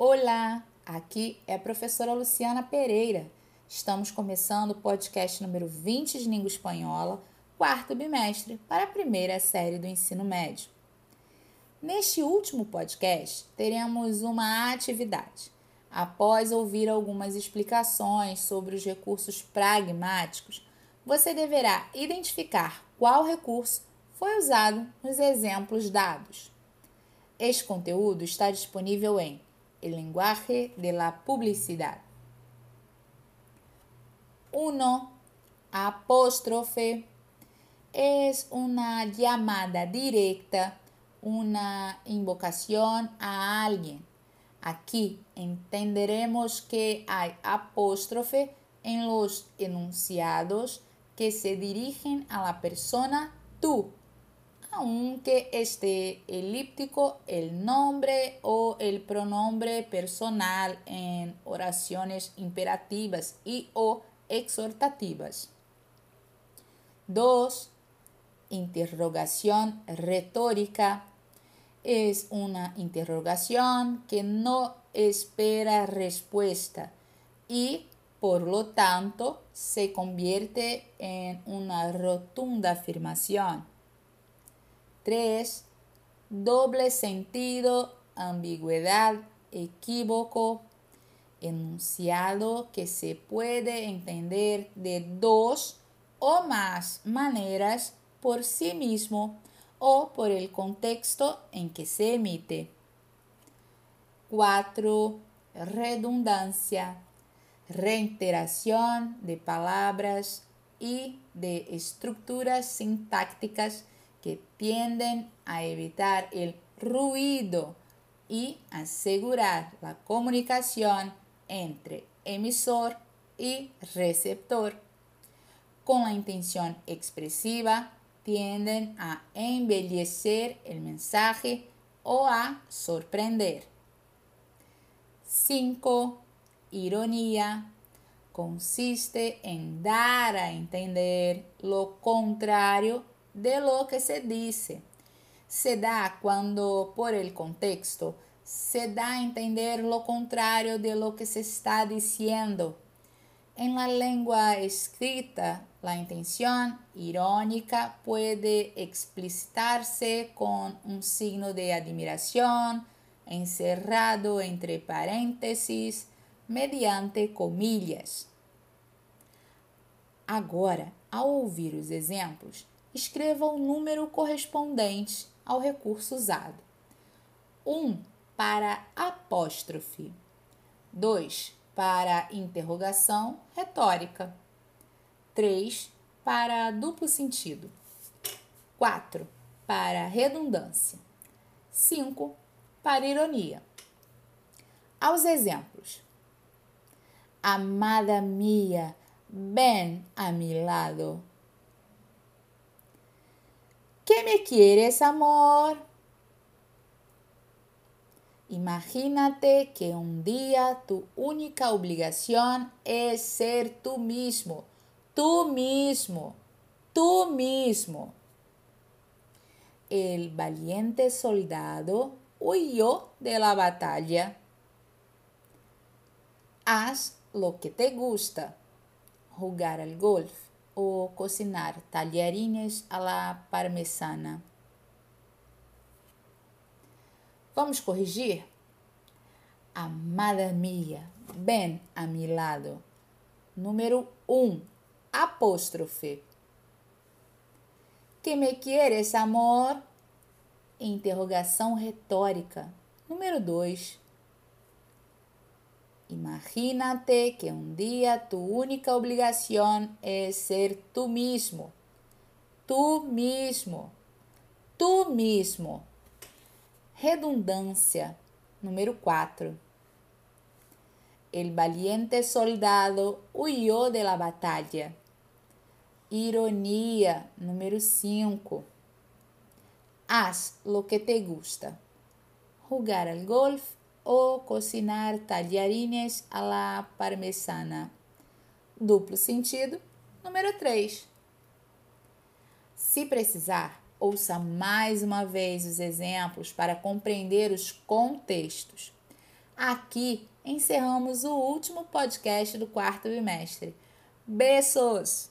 Olá, aqui é a professora Luciana Pereira. Estamos começando o podcast número 20 de língua espanhola, quarto bimestre, para a primeira série do ensino médio. Neste último podcast, teremos uma atividade. Após ouvir algumas explicações sobre os recursos pragmáticos, você deverá identificar qual recurso foi usado nos exemplos dados. Este conteúdo está disponível em El lenguaje de la publicidad. 1. Apóstrofe es una llamada directa, una invocación a alguien. Aquí entenderemos que hay apóstrofe en los enunciados que se dirigen a la persona tú aunque esté elíptico el nombre o el pronombre personal en oraciones imperativas y o exhortativas. 2. Interrogación retórica. Es una interrogación que no espera respuesta y por lo tanto se convierte en una rotunda afirmación. 3. Doble sentido, ambigüedad, equívoco, enunciado que se puede entender de dos o más maneras por sí mismo o por el contexto en que se emite. 4. Redundancia, reiteración de palabras y de estructuras sintácticas que tienden a evitar el ruido y asegurar la comunicación entre emisor y receptor. Con la intención expresiva, tienden a embellecer el mensaje o a sorprender. 5. Ironía consiste en dar a entender lo contrario de lo que se dice. Se da cuando por el contexto se da a entender lo contrario de lo que se está diciendo. En la lengua escrita, la intención irónica puede explicitarse con un signo de admiración encerrado entre paréntesis mediante comillas. Agora, ao ouvir os exemplos, escreva o número correspondente ao recurso usado. 1 um, para apóstrofe. 2 para interrogação retórica. 3 para duplo sentido. 4 para redundância. 5 para ironia. Aos exemplos. Amada mia, ven a mi lado. ¿Qué me quieres, amor? Imagínate que un día tu única obligación es ser tú mismo, tú mismo, tú mismo. El valiente soldado huyó de la batalla. Haz lo que te gusta, jugar al golf o cocinar talharines à la parmesana. Vamos corrigir? Amada mia, ven a mi lado. Número 1. Um, apóstrofe. Que me quieres, amor? Interrogação retórica. Número 2. Imagínate que un día tu única obligación es ser tú mismo. Tú mismo. Tú mismo. Redundância. Número 4. El valiente soldado huyó de la batalla. Ironia. Número 5. Haz lo que te gusta. Jugar al golf ou cocinar talharines à la parmesana. Duplo sentido. Número 3. Se precisar, ouça mais uma vez os exemplos para compreender os contextos. Aqui encerramos o último podcast do quarto bimestre. Beijos!